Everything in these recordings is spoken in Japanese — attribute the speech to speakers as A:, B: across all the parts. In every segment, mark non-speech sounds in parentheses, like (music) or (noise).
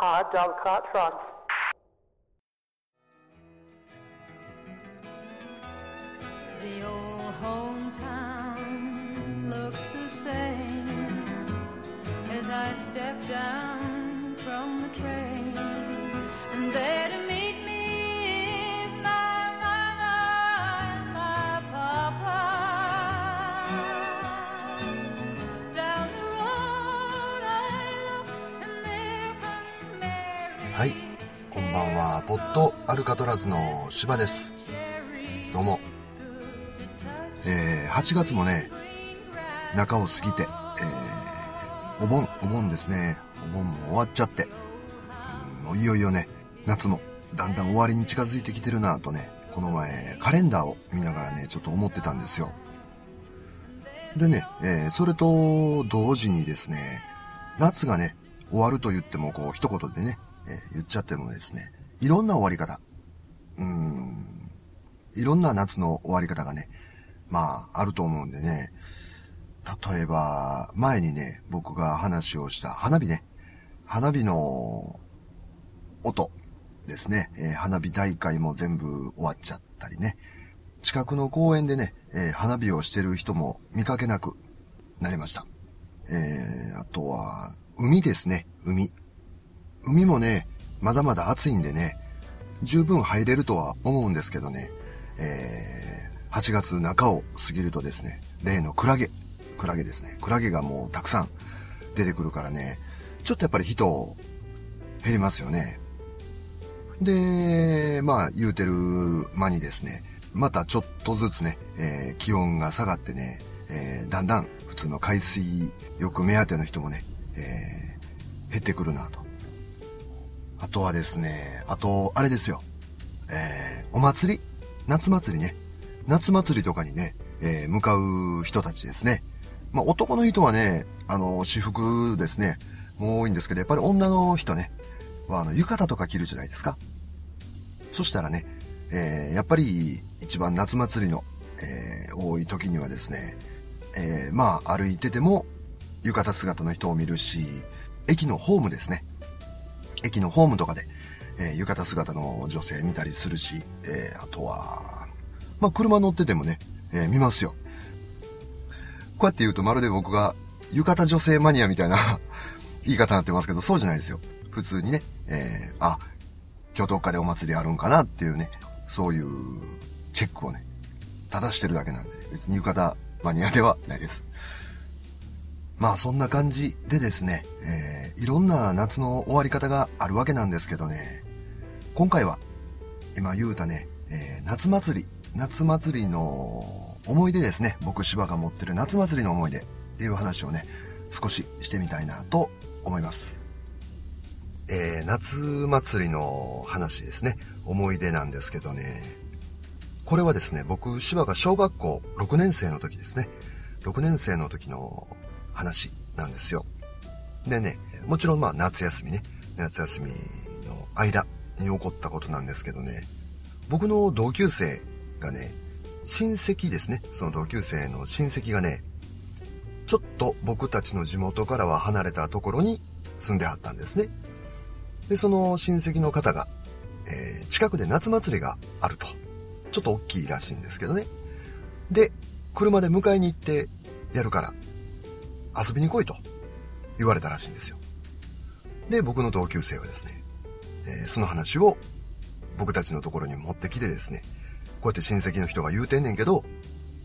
A: hard dog cart trot.
B: The old hometown looks the same as I step down
C: こんばんは。ポッドアルカトラズの柴です。どうも。えー、8月もね中を過ぎて、えー、お盆お盆ですね。お盆も終わっちゃって。もういよいよね夏もだんだん終わりに近づいてきてるなぁとねこの前カレンダーを見ながらねちょっと思ってたんですよ。でね、えーそれと同時にですね夏がね終わると言ってもこう一言でね、え言っちゃってもですねいろんな終わり方うんいろんな夏の終わり方がね、まあ、あると思うんでね。例えば、前にね、僕が話をした花火ね。花火の音ですね。えー花火大会も全部終わっちゃったりね。近くの公園でね、えー花火をしてる人も見かけなくなりました。えーあとは、海ですね、海。海もね、まだまだ暑いんでね、十分入れるとは思うんですけどね、えー8月中を過ぎるとですね、例のクラゲ、クラゲですね。クラゲがもうたくさん出てくるからね、ちょっとやっぱり人減りますよね。で、まあ言うてる間にですね、またちょっとずつね、えー気温が下がってね、えーだんだん普通の海水浴目当ての人もね、えー減ってくるなと。あとはですね、あと、あれですよ。えーお祭り？夏祭りね。夏祭りとかにね、えー向かう人たちですね。まあ、男の人はね、あの、私服ですね、もう多いんですけど、やっぱり女の人ね、はあの、浴衣とか着るじゃないですか。そしたらね、えーやっぱり一番夏祭りの、えー多い時にはですね、えーまあ、歩いてても浴衣姿の人を見るし、駅のホームですね。駅のホームとかで、えー浴衣姿の女性見たりするし、えーあとは、まあ、車乗っててもね、えー見ますよ。こうやって言うとまるで僕が浴衣女性マニアみたいな (laughs) 言い方になってますけど、そうじゃないですよ。普通にね、えーあ、今日どっかでお祭りあるんかなっていうね、そういうチェックをね、正してるだけなんで、別に浴衣マニアではないです。まあそんな感じでですね、えーいろんな夏の終わり方があるわけなんですけどね、今回は、今言うたね、えー夏祭り、夏祭りの思い出ですね、僕芝が持ってる夏祭りの思い出っていう話をね、少ししてみたいなと思います。えー夏祭りの話ですね、思い出なんですけどね、これはですね、僕、芝が小学校6年生の時ですね。6年生の時の話なんですよ。でね、もちろんまあ夏休みね、夏休みの間に起こったことなんですけどね、僕の同級生がね、親戚ですね、その同級生の親戚がね、ちょっと僕たちの地元からは離れたところに住んではったんですね。で、その親戚の方が、えー近くで夏祭りがあると。ちょっと大きいらしいんですけどね。で、車で迎えに行ってやるから、遊びに来いと言われたらしいんですよ。で、僕の同級生はですね、えーその話を僕たちのところに持ってきてですね、こうやって親戚の人が言うてんねんけど、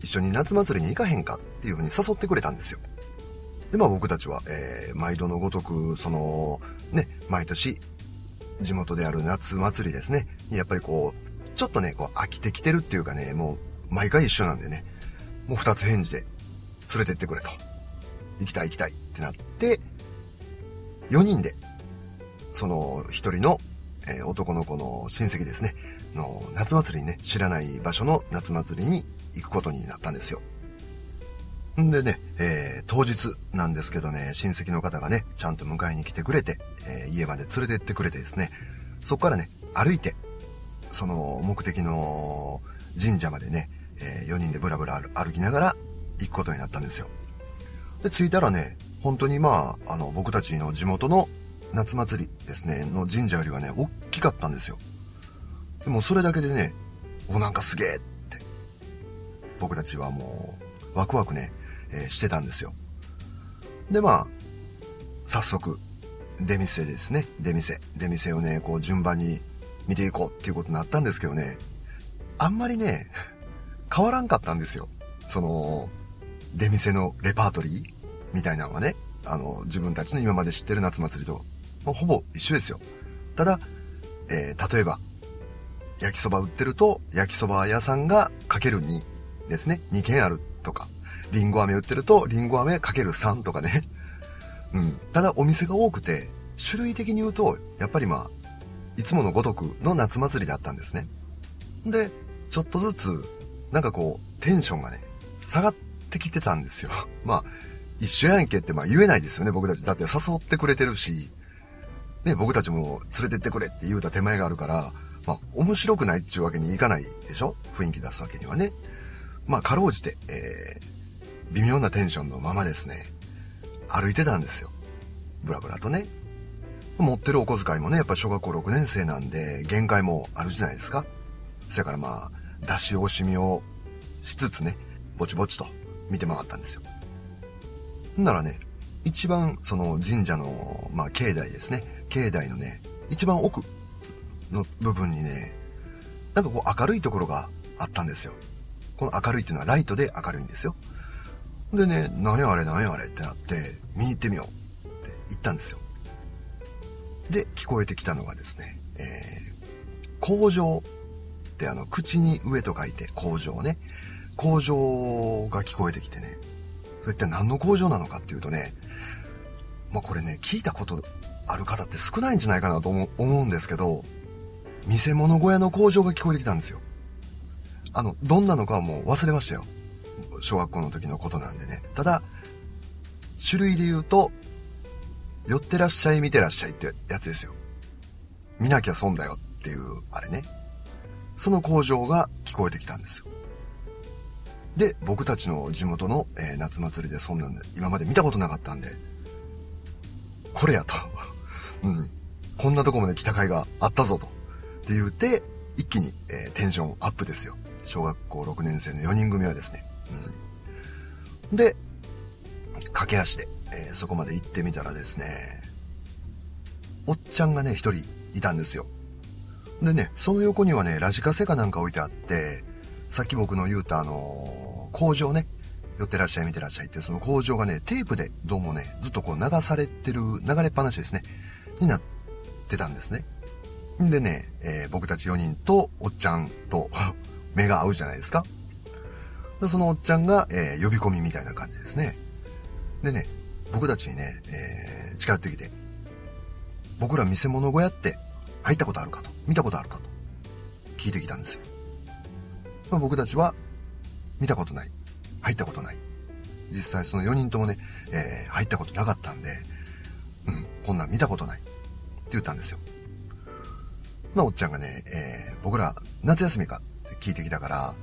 C: 一緒に夏祭りに行かへんかっていうふうに誘ってくれたんですよ。で、まあ僕たちは、えー毎度のごとく、その、ね、毎年、地元である夏祭りですね、にやっぱりこう、ちょっとね、こう飽きてきてるっていうかね、もう毎回一緒なんでね、もう二つ返事で連れてってくれと。行きたい行きたいってなって、4人で、その一人の、えー男の子の親戚ですね、の夏祭りにね、知らない場所の夏祭りに行くことになったんですよ。んでね、えー当日なんですけどね、親戚の方がね、ちゃんと迎えに来てくれて、えー家まで連れてってくれてですね、そこからね、歩いて、その目的の神社までね、え4人でブラブラ歩きながら行くことになったんですよ。で、着いたらね、本当にまあ、あの、僕たちの地元の夏祭りですね、の神社よりはね、大きかったんですよ。でもそれだけでね、お、なんかすげえって、僕たちはもう、ワクワクね、えー、してたんですよ。で、まあ、早速、出店ですね。出店。出店をね、こう順番に見ていこうっていうことになったんですけどね、あんまりね、変わらんかったんですよ。その、出店のレパートリーみたいなのはね、あの、自分たちの今まで知ってる夏祭りと、もうほぼ一緒ですよ。ただ、えー、例えば、焼きそば売ってると、焼きそば屋さんがかける2ですね。2軒あるとか。リンゴ飴売ってると、リンゴ飴かける3とかね。うん。ただお店が多くて、種類的に言うと、やっぱりまあ、いつものごとくの夏祭りだったんですね。で、ちょっとずつ、なんかこう、テンションがね、下がってきてたんですよ。(laughs) まあ、一緒やんけってまあ言えないですよね、僕たち。だって誘ってくれてるし、ね、僕たちも連れてってくれって言うた手前があるから、まあ、面白くないっていうわけにいかないでしょ？雰囲気出すわけにはね。まあ、かろうじて、えー、微妙なテンションのままですね、歩いてたんですよ。ブラブラとね。持ってるお小遣いもね、やっぱ小学校6年生なんで、限界もあるじゃないですか。そやからまあ、出し惜しみをしつつね、ぼちぼちと見て回ったんですよ。ならね、一番その神社の、まあ境内ですね。境内のね、一番奥の部分にね、なんかこう明るいところがあったんですよ。この明るいっていうのはライトで明るいんですよ。でね、なんやあれなんやあれってなって、見に行ってみようって言ったんですよ。で、聞こえてきたのがですね、えー、工場ってあの、口に上と書いて工場ね。工場が聞こえてきてね。それって何の工場なのかっていうとね、まあこれね、聞いたことある方って少ないんじゃないかなと思うんですけど、見せ物小屋の工場が聞こえてきたんですよ。あの、どんなのかはもう忘れましたよ。小学校の時のことなんでね。ただ、種類で言うと、寄ってらっしゃい見てらっしゃいってやつですよ。見なきゃ損だよっていう、あれね。その工場が聞こえてきたんですよ。で、僕たちの地元の、えー、夏祭りでそんなんで、今まで見たことなかったんで、これやと。(laughs) うん。こんなとこまで来た甲斐があったぞと。って言うて、一気に、えー、テンションアップですよ。小学校6年生の4人組はですね。うん。で、駆け足で、えー、そこまで行ってみたらですね、おっちゃんがね、一人いたんですよ。でね、その横にはね、ラジカセかなんか置いてあって、さっき僕の言うたあの、工場ね、寄ってらっしゃい見てらっしゃいって、その工場がね、テープでどうもね、ずっとこう流されてる、流れっぱなしですね、になってたんですね。んでね、えー、僕たち4人とおっちゃんと (laughs) 目が合うじゃないですか。でそのおっちゃんが、えー、呼び込みみたいな感じですね。でね、僕たちにね、えー、近寄ってきて、僕ら見せ物小屋って入ったことあるかと、見たことあるかと、聞いてきたんですよ。まあ、僕たちは、見たことない、入ったことない。実際その4人ともね、えー、入ったことなかったんで、うん、こんなん見たことない。って言ったんですよ。まあ、おっちゃんがね、えー、僕ら、夏休みかって聞いてきたから、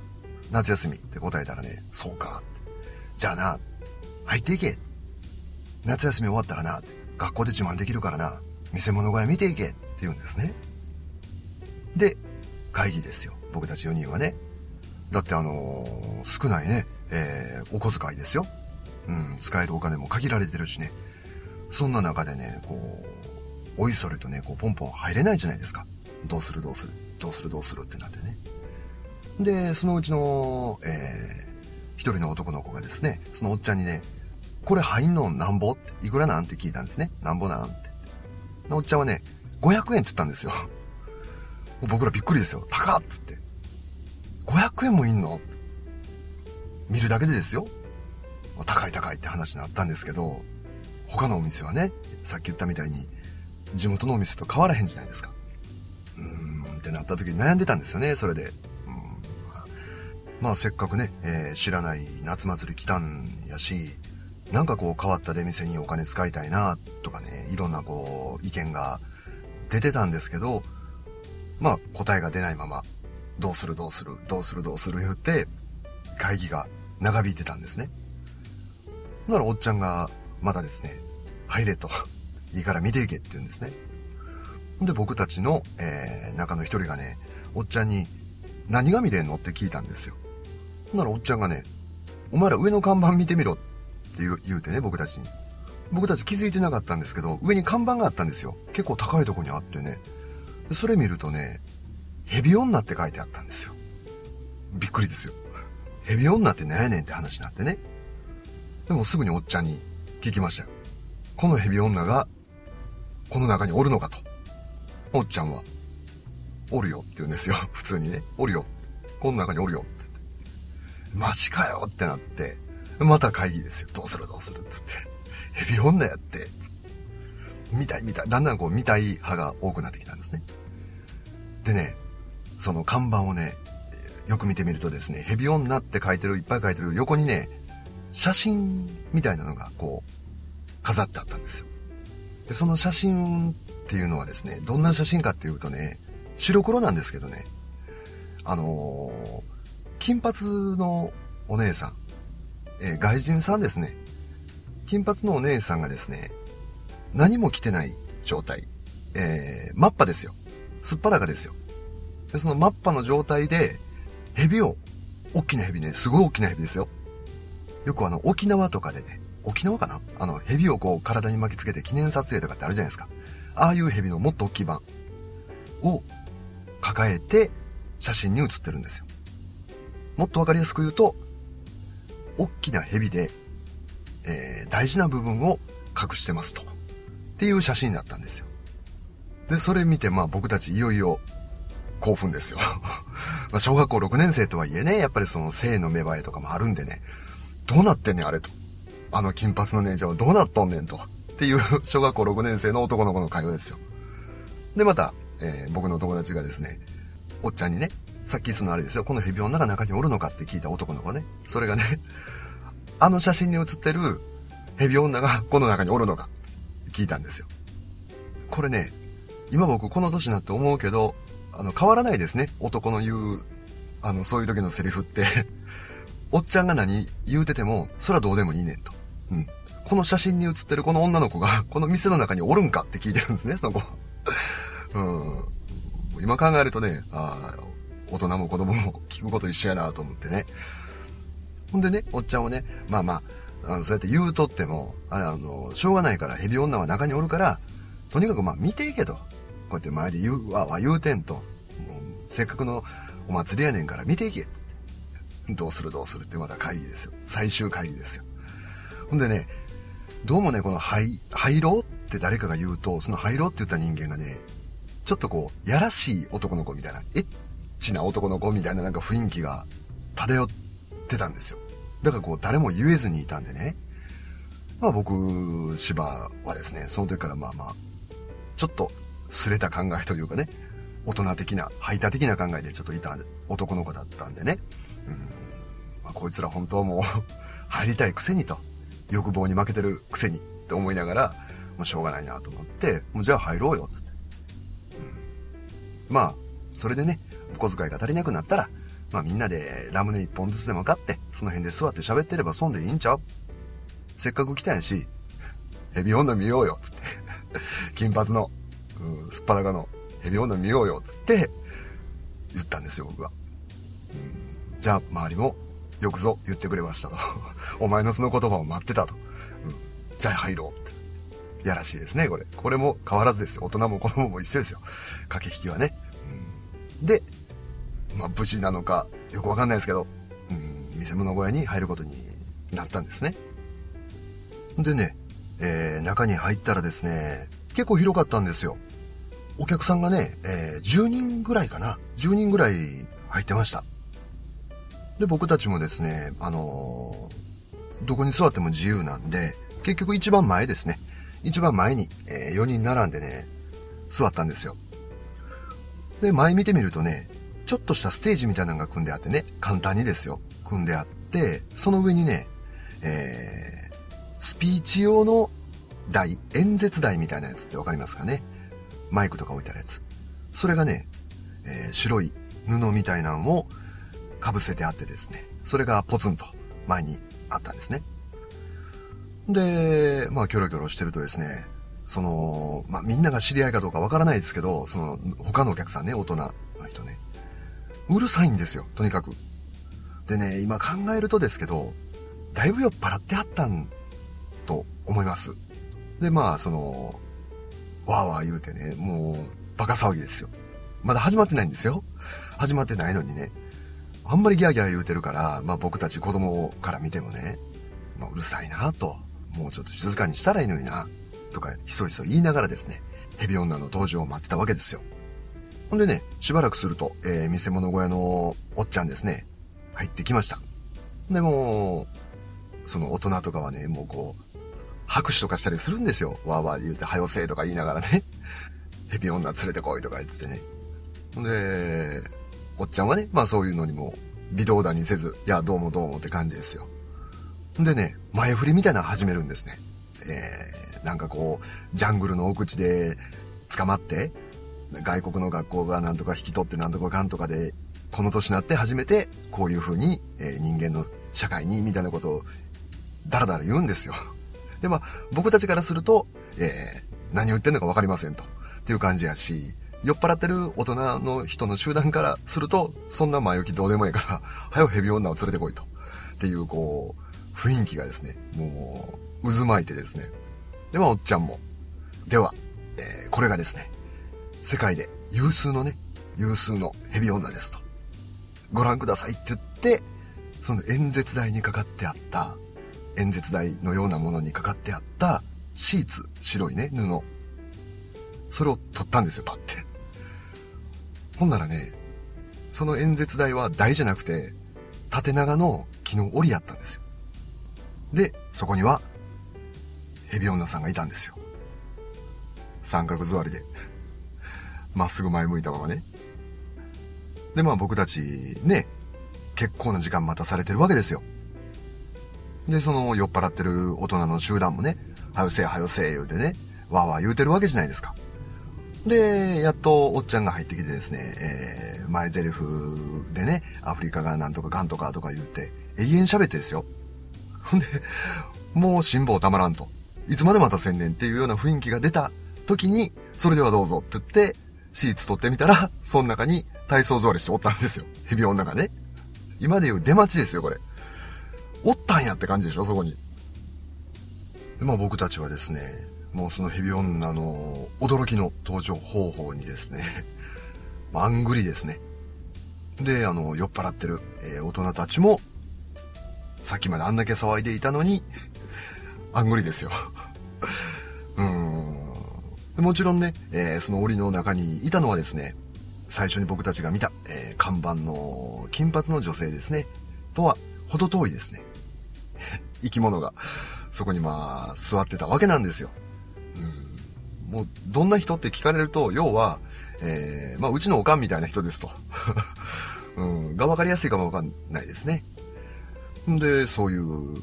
C: 夏休みって答えたらね、そうか。じゃあな、入っていけ。夏休み終わったらな、学校で自慢できるからな、見せ物小屋見ていけって言うんですね。で、会議ですよ。僕たち4人はね。だってあのー、少ないね、えー、お小遣いですよ。うん、使えるお金も限られてるしね。そんな中でね、こう、おいそれとね、こう、ポンポン入れないじゃないですか。どうするどうする、どうするどうするってなってね。で、そのうちの、えー、一人の男の子がですね、そのおっちゃんにね、これ入んのなんぼって、いくらなんて聞いたんですね。なんぼなんって。おっちゃんはね、500円って言ったんですよ。僕らびっくりですよ。高っつって。500円もいんの？見るだけでですよ。高い高いって話になったんですけど、他のお店はね、さっき言ったみたいに、地元のお店と変わらへんじゃないですか。うーんってなった時に悩んでたんですよね、それで。まあせっかくね、えー、知らない夏祭り来たんやし、なんかこう変わった出店にお金使いたいなとかね、いろんなこう意見が出てたんですけど、まあ答えが出ないまま、どうするどうする、どうするどうする言って、会議が長引いてたんですね。ならおっちゃんがまたですね、入れと (laughs) いいから見ていけって言うんですね。で、僕たちの、えー、中の一人がね、おっちゃんに、何が見れんの？って聞いたんですよ。ならおっちゃんがね、お前ら上の看板見てみろって言う言うてね、僕たちに。僕たち気づいてなかったんですけど、上に看板があったんですよ。結構高いとこにあってね。それ見るとね、ヘビ女って書いてあったんですよ。びっくりですよ。ヘビ女って何やねんって話になってね。でもすぐにおっちゃんに聞きましたよ。このヘビ女が、この中におるのかと。おっちゃんは、おるよって言うんですよ。(laughs) 普通にね。おるよ。この中におるよ。ってって。マジかよってなって、また会議ですよ。どうする？どうする？っつって。ヘビ女やって、つって。見たい見たい。だんだんこう見たい派が多くなってきたんですね。でね、その看板をね、よく見てみるとですね、ヘビ女って書いてる、いっぱい書いてる横にね、写真みたいなのがこう、飾ってあったんですよ。で、その写真っていうのはですね、どんな写真かっていうとね、白黒なんですけどね、あのー、金髪のお姉さん、えー、外人さんですね。金髪のお姉さんがですね、何も着てない状態、えー、マッパですよ。すっぱだかですよ。で、そのマッパの状態で、蛇を、大きな蛇ね、すごい大きな蛇ですよ。よくあの、沖縄とかでね、沖縄かな？あの、蛇をこう体に巻きつけて記念撮影とかってあるじゃないですか。ああいう蛇のもっと大きい版を抱えて写真に写ってるんですよ。もっとわかりやすく言うと、大きな蛇で、えー、大事な部分を隠してますと。っていう写真だったんですよ。で、それ見てまあ僕たちいよいよ興奮ですよ。(laughs) ま小学校6年生とはいえね、やっぱりその性の芽生えとかもあるんでね、どうなってんねんあれと。あの金髪の姉ちゃんはどうなっとんねんと。っていう (laughs) 小学校6年生の男の子の会話ですよ。で、また、えー、僕の友達がですね、おっちゃんにね、さっきそのあれですよ、この蛇女が中におるのかって聞いた男の子ね。それがね、(laughs) あの写真に写ってる蛇女がこの中におるのかって聞いたんですよ。これね、今僕この年になって思うけど、あの、変わらないですね。男の言う、あの、そういう時のセリフって (laughs) おっちゃんが何？言うてても、そらどうでもいいねんと。うん。この写真に写ってるこの女の子が、(laughs) この店の中におるんかって聞いてるんですね、その子。(laughs) うん。今考えるとね、ああ大人も子供も聞くこと一緒やなと思ってね。ほんでね、おっちゃんはね、まあまあ、あのそうやって言うとっても、あれあの、しょうがないからヘビ女は中におるから、とにかくまあ見ていけと。こうやって前で言うわ、わ言うてんと。せっかくのお祭りやねんから見ていけっつって。どうするどうするってまた会議ですよ。最終会議ですよ。ほんでね、どうもね、この廃、廃炉って誰かが言うと、その廃炉って言った人間がね、ちょっとこう、やらしい男の子みたいな、エッチな男の子みたいななんか雰囲気が漂ってたんですよ。だからこう、誰も言えずにいたんでね。まあ僕、芝はですね、その時からまあまあ、ちょっと、すれた考えというかね、大人的な、排他的な考えでちょっといた男の子だったんでね。うん。まあ、こいつら本当はもう (laughs) 入りたいくせにと。欲望に負けてるくせにって思いながら、もうしょうがないなと思って、もうじゃあ入ろうよ、つって。うん。まあ、それでね、お小遣いが足りなくなったら、まあみんなでラムネ一本ずつでも買って、その辺で座って喋ってれば損でいいんちゃうせっかく来たんやし、ヘビ女見ようよ、つって。(laughs) 金髪の、うん、すっぱだかのヘビ女見ようよ、つって、言ったんですよ、僕は。うん、じゃあ、周りもよくぞ言ってくれましたと。(laughs) お前のその言葉を待ってたと。うん。じゃあ入ろうって。やらしいですね、これ。これも変わらずですよ。大人も子供も一緒ですよ。駆け引きはね。うん、で、まあ、無事なのか、よくわかんないですけど、うん、見せ物小屋に入ることになったんですね。でね、えー、中に入ったらですね、結構広かったんですよ。お客さんがね、えー、10人ぐらいかな。10人ぐらい入ってました。で、僕たちもですね、あのー、どこに座っても自由なんで、結局一番前ですね。一番前に、えー、4人並んでね、座ったんですよ。で、前見てみるとね、ちょっとしたステージみたいなのが組んであってね、簡単にですよ、組んであって、その上にね、えー、スピーチ用の台、演説台みたいなやつってわかりますかね？マイクとか置いてあるやつ。それがね、えー、白い布みたいなのを被せてあってですね、それがポツンと前にあったんですね。で、まあ、キョロキョロしてるとですね、その、まあ、みんなが知り合いかどうかわからないですけど、その、他のお客さんね、大人の人ね。うるさいんですよ、とにかく。でね、今考えるとですけど、だいぶ酔っ払ってはったん、と思います。で、まあ、その、わーわー言うてね、もう、バカ騒ぎですよ。まだ始まってないんですよ。始まってないのにね。あんまりギャーギャー言うてるから、まあ僕たち子供から見てもね、まあ、うるさいなと、もうちょっと静かにしたらいいのにな、とか、ひそひそ言いながらですね、ヘビ女の登場を待ってたわけですよ。ほんでね、しばらくすると、えー、見せ物小屋のおっちゃんですね、入ってきました。でも、その大人とかはね、もうこう、拍手とかしたりするんですよ。わーわー言うて、はよせーとか言いながらね。(laughs) ヘビ女連れてこいとか言ってね。で、おっちゃんはね、まあそういうのにも微動だにせず、いや、どうもどうもって感じですよ。でね、前振りみたいなの始めるんですね。えー、なんかこう、ジャングルの奥地で捕まって、外国の学校がなんとか引き取ってなんとかかんとかで、この年になって初めてこういう風に、えー、人間の社会にみたいなことをダラダラ言うんですよ。で、まあ、僕たちからすると、えー、何を言ってんのかわかりませんと。っていう感じやし、酔っ払ってる大人の人の集団からすると、そんな前置きどうでもいいから、はよヘビ女を連れてこいと。っていう、こう、雰囲気がですね、もう、渦巻いてですね。で、まあ、おっちゃんも。では、えー、これがですね、世界で有数のね、有数のヘビ女ですと。ご覧くださいって言って、その演説台にかかってあった、演説台のようなものにかかってあったシーツ、白いね、布。それを取ったんですよ、パッて。ほんならね、その演説台は台じゃなくて、縦長の木の檻やったんですよ。で、そこには、ヘビ女さんがいたんですよ。三角座りで。まっすぐ前向いたままね。で、まあ僕たち、ね、結構な時間待たされてるわけですよ。で、その酔っ払ってる大人の集団もね、はよせえはよせえ言うてね、わーわー言うてるわけじゃないですか。で、やっとおっちゃんが入ってきてですね、えー、前台詞でね、アフリカがなんとかガンとかとか言って、永遠喋ってですよ。(laughs) ほんで、もう辛抱たまらんと。いつまでまた千年っていうような雰囲気が出た時に、それではどうぞって言って、シーツ取ってみたら、その中に体操座りしておったんですよ。ヘビ女がね。今で言う出待ちですよ、これ。おったんやって感じでしょ、そこに。でまあ僕たちはですね、もうそのヘビ女の驚きの登場方法にですね、(laughs) あんぐりですね。で、あの、酔っ払ってる、えー、大人たちも、さっきまであんだけ騒いでいたのに、(laughs) あんぐりですよ。(laughs) うーん。もちろんね、えー、その檻の中にいたのはですね、最初に僕たちが見た、えー、看板の金髪の女性ですね、とは、ほど遠いですね。生き物が、そこにまあ、座ってたわけなんですよ。うんもう、どんな人って聞かれると、要は、えー、まあ、うちのおかんみたいな人ですと。(laughs) うん、が分かりやすいかもわかんないですね。んで、そういう、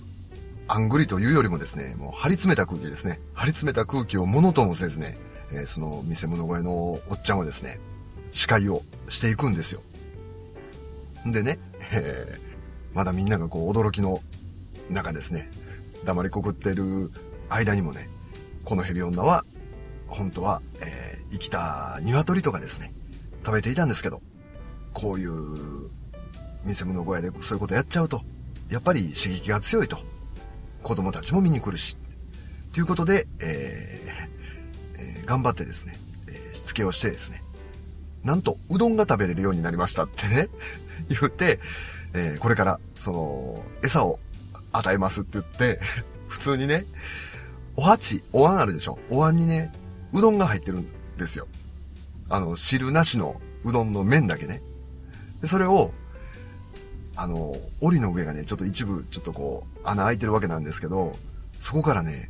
C: あんぐりというよりもですね、もう張り詰めた空気ですね。張り詰めた空気をものともせずね、えー、その見せ物小屋のおっちゃんはですね、司会をしていくんですよ。んでね、えー、まだみんながこう驚きの中ですね、黙りこくってる間にもね、このヘビ女は本当は、えー、生きた鶏とかですね、食べていたんですけど、こういう見せ物小屋でそういうことやっちゃうと、やっぱり刺激が強いと。子供たちも見に来るし。ということで、えーえー、頑張ってですね、えー、しつけをしてですね、なんと、うどんが食べれるようになりましたってね、(laughs) 言って、えー、これから、その、餌を与えますって言って、普通にね、お鉢、お椀あるでしょ？お椀にね、うどんが入ってるんですよ。あの、汁なしのうどんの麺だけね。で、それを、あの、檻の上がね、ちょっと一部、ちょっとこう、穴開いてるわけなんですけど、そこからね、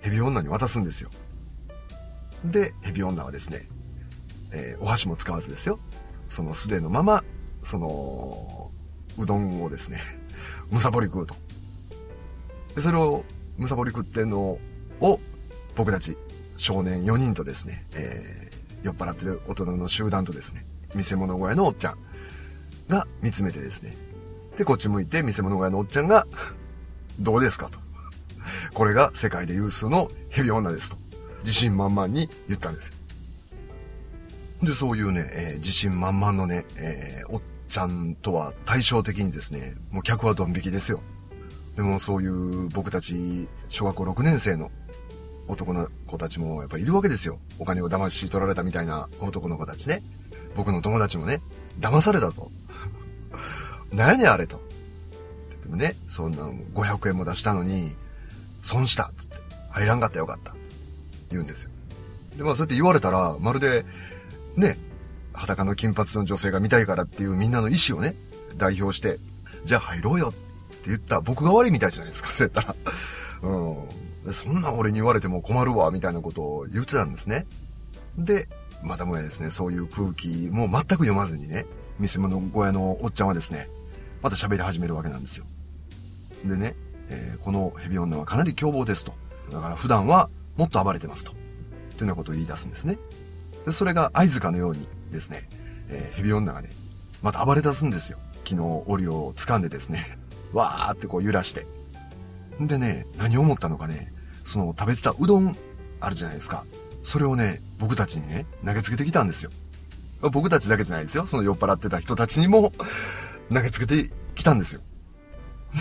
C: ヘビ女に渡すんですよ。で、ヘビ女はですね、えー、お箸も使わずですよ。その素手のまま、その、うどんをですね、むさぼり食うと。で、それをむさぼり食ってんのを、僕たち、少年4人とですね、えー、酔っ払ってる大人の集団とですね、見せ物小屋のおっちゃんが見つめてですね、で、こっち向いて見せ物小屋のおっちゃんが、どうですかと。これが世界で有数のヘビ女ですと。自信満々に言ったんです。で、そういうね、えー自信満々のね、えーおっちゃんとは対照的にですね、もう客はドン引きですよ。でもそういう僕たち、小学校6年生の男の子たちもやっぱいるわけですよ。お金を騙し取られたみたいな男の子たちね。僕の友達もね、騙されたと。なやねんあれと。でもね、そんな500円も出したのに、損したっつって、入らんかったよかったって言うんですよ。で、まあそうやって言われたら、まるで、ね、裸の金髪の女性が見たいからっていうみんなの意思をね、代表して、じゃあ入ろうよってって言った僕が悪いみたいじゃないですか、そうやったら。うん。そんな俺に言われても困るわ、みたいなことを言ってたんですね。で、またもやですね、そういう空気も全く読まずにね、見せ物小屋のおっちゃんはですね、また喋り始めるわけなんですよ。でね、えーこのヘビ女はかなり凶暴ですと。だから普段はもっと暴れてますと。というようなことを言い出すんですね。で、それが合図かのようにですね、えーヘビ女がね、また暴れ出すんですよ。昨日檻を掴んでですね、わーってこう揺らして。でね、何思ったのかね、その食べてたうどんあるじゃないですか。それをね、僕たちにね、投げつけてきたんですよ。僕たちだけじゃないですよ。その酔っ払ってた人たちにも投げつけてきたんですよ。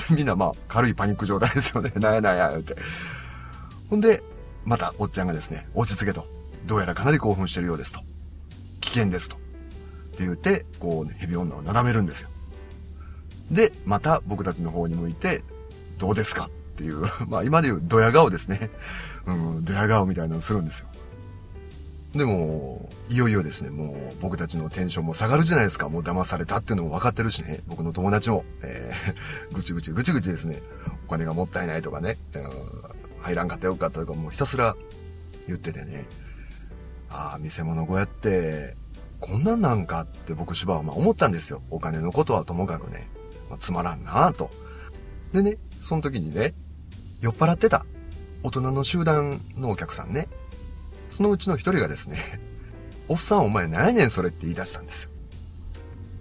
C: (laughs) みんなまあ軽いパニック状態ですよね。(laughs) なんやなんや、って。ほんで、またおっちゃんがですね、落ち着けと。どうやらかなり興奮してるようですと。危険ですと。って言って、こう、ね、ヘビ女をなだめるんですよ。で、また僕たちの方に向いて、どうですかっていう、(laughs) まあ今で言うドヤ顔ですね。(laughs) うん、ドヤ顔みたいなのするんですよ。でも、いよいよですね、もう僕たちのテンションも下がるじゃないですか。もう騙されたっていうのも分かってるしね。僕の友達も、えー、(laughs) ぐちぐちぐちぐちですね。お金がもったいないとかね。うん入らんかったよかったとかもうひたすら言っててね。ああ、見せ物小屋って、こんなんなんかって僕芝はまあ思ったんですよ。お金のことはともかくね。まあ、つまらんなぁと。でね、その時にね、酔っ払ってた大人の集団のお客さんね。そのうちの一人がですね、(laughs) おっさんお前何やねんそれって言い出したんですよ。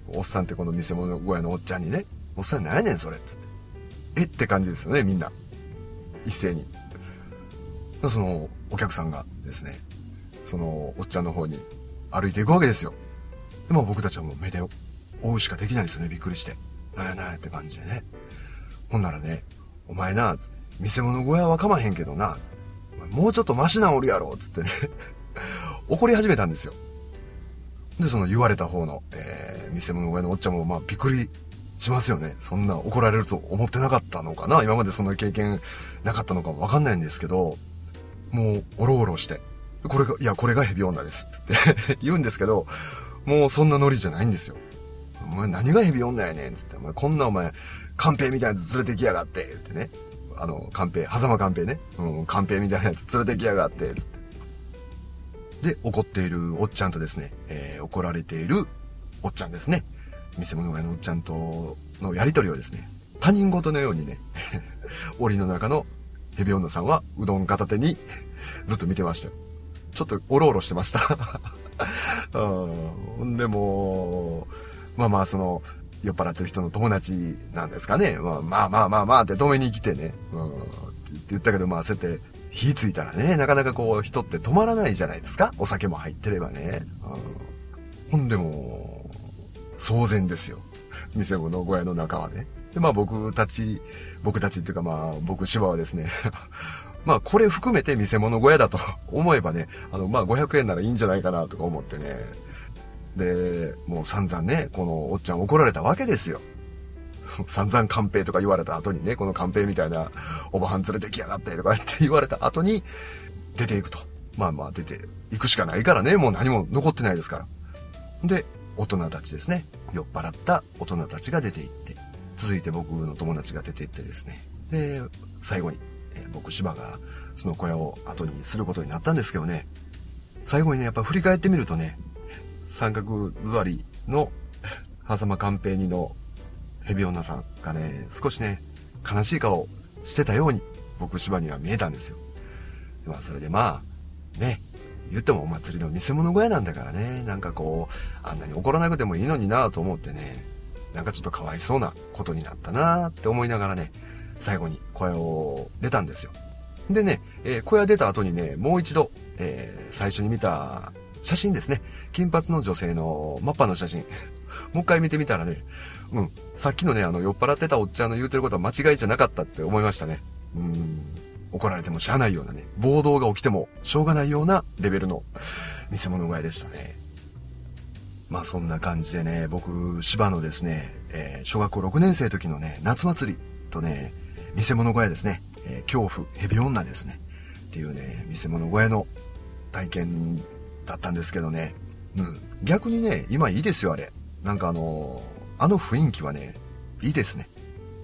C: おっさんってこの見せ物小屋のおっちゃんにね、おっさん何やねんそれっつって。えって感じですよね、みんな。一斉に。そのお客さんがですね、そのおっちゃんの方に歩いていくわけですよ。でも僕たちはもう目で追うしかできないですよね、びっくりして。なんやなんやって感じでね。ほんならね、お前な、見せ物小屋はかまへんけどな、もうちょっとマシなんおるやろ、つってね、(laughs) 怒り始めたんですよ。で、その言われた方の、えー、見せ物小屋のおっちゃんもまあびっくりしますよね。そんな怒られると思ってなかったのかな今までそんな経験なかったのかわかんないんですけど、もう、おろおろして、これが、いや、これがヘビ女です、つって (laughs) 言うんですけど、もうそんなノリじゃないんですよ。お前何がヘビ女やねん、つって、お前こんなお前、カンペみたいなやつ連れてきやがって、ってね。あの、カンペ、狭間カンペね。うん、カンペみたいなやつ連れてきやがって、つって。で、怒っているおっちゃんとですね、えー怒られているおっちゃんですね。見せ物小屋のおっちゃんとのやりとりをですね、他人事のようにね、(laughs) 檻の中のヘビ女さんはうどん片手に (laughs) ずっと見てましたよ。ちょっとおろおろしてました。(laughs) うん。でも、まあまあその、酔っ払ってる人の友達なんですかね。まあまあまあまあまあって止めに来てね。うん。って言ったけどまあそうやって火ついたらね、なかなかこう人って止まらないじゃないですか。お酒も入ってればね。うん。ほんでも、騒然ですよ。店物小屋の中はね。で、まあ僕たち、僕たちっていうかまあ僕芝はですね、(laughs) まあこれ含めて見せ物小屋だと思えばね、あのまあ500円ならいいんじゃないかなとか思ってね。で、もう散々ね、このおっちゃん怒られたわけですよ。(laughs) 散々カンペとか言われた後にね、このカンペみたいなおばはん連れてきやがってとかって言われた後に出ていくと。まあまあ出ていくしかないからね、もう何も残ってないですから。で、大人たちですね。酔っ払った大人たちが出て行って、続いて僕の友達が出て行ってですね。で、最後に、え僕芝がその小屋を後にすることになったんですけどね。最後にね、やっぱ振り返ってみるとね、三角座りの狭間寛平二のヘビ女さんがね、少しね、悲しい顔してたように僕芝には見えたんですよ。まあそれでまあ、ね、言ってもお祭りの見せ物小屋なんだからね、なんかこう、あんなに怒らなくてもいいのになと思ってね、なんかちょっとかわいそうなことになったなって思いながらね、最後に小屋を出たんですよ。でね、えー小屋出た後にね、もう一度えー、最初に見た写真ですね。金髪の女性のマッパの写真。(laughs) もう一回見てみたらね、うん、さっきのね、あの、酔っ払ってたおっちゃんの言うてることは間違いじゃなかったって思いましたね。うん。怒られてもしゃあないようなね、暴動が起きてもしょうがないようなレベルの見せ物小屋でしたね。まあそんな感じでね、僕、芝のですね、えー、小学校6年生時のね、夏祭りとね、見せ物小屋ですね、えー、恐怖、蛇女ですね、っていうね、見せ物小屋の体験だったんですけどね、うん。逆にね、今いいですよ、あれ。なんかあのー、あの雰囲気はね、いいですね。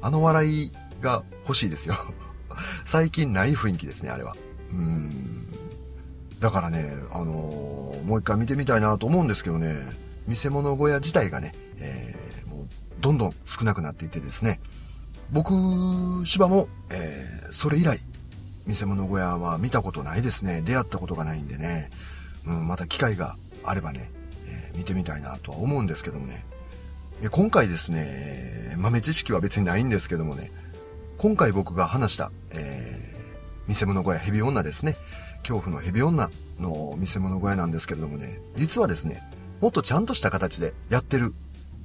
C: あの笑いが欲しいですよ。(laughs) 最近ない雰囲気ですね、あれは。うん。だからね、あのー、もう一回見てみたいなと思うんですけどね、見せ物小屋自体がね、えー、もうどんどん少なくなっていてですね、僕、芝も、えー、それ以来、見せ物小屋は見たことないですね。出会ったことがないんでね、うん、また機会があればね、えー、見てみたいなとは思うんですけどもね。今回ですね、豆知識は別にないんですけどもね、今回僕が話した、えー、見せ物小屋ヘビ女ですね。恐怖のヘビ女の見せ物小屋なんですけれどもね、実はですね、もっとちゃんとした形でやってる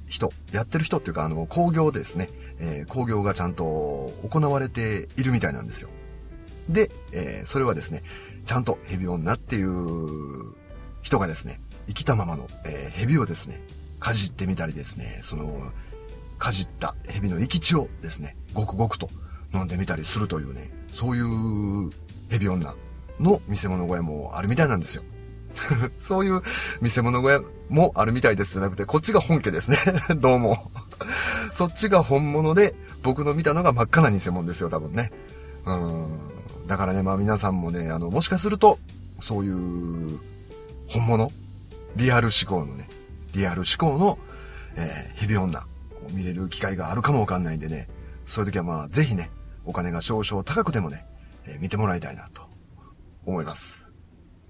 C: 人、やってる人っていうか、あの、工業ですね、えー、工業がちゃんと行われているみたいなんですよ。で、えー、それはですね、ちゃんとヘビ女っていう人がですね、生きたままの、えー、ヘビをですね、かじってみたりですね、その、かじったヘビの生き血をですね、ごくごくと飲んでみたりするというね、そういうヘビ女の見せ物小屋もあるみたいなんですよ。(laughs) そういう見せ物小屋もあるみたいですじゃなくて、こっちが本家ですね。(laughs) どうも。そっちが本物で、僕の見たのが真っ赤な偽物ですよ、多分ね。うん。だからね、まあ皆さんもね、あの、もしかすると、そういう、本物？リアル思考のね、リアル思考の、えー、ヘビ女を見れる機会があるかもわかんないんでね、そういう時はまあ、ぜひね、お金が少々高くてもね、えー、見てもらいたいなと思います。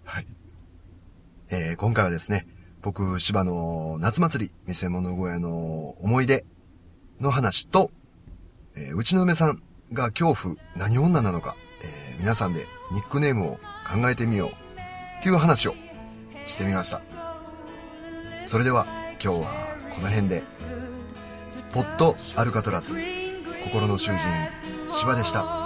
C: はい。えー、今回はですね、僕、芝の夏祭り、見せ物小屋の思い出の話と、えー、うちの嫁さんが恐怖何女なのか、えー、皆さんでニックネームを考えてみようっていう話をしてみました。それでは今日はこの辺で、ポットアルカトラス、心の囚人、芝でした。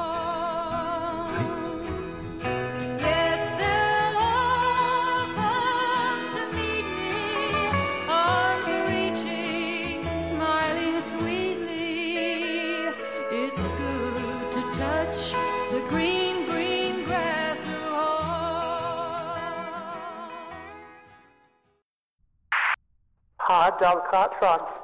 A: dog caught frogs.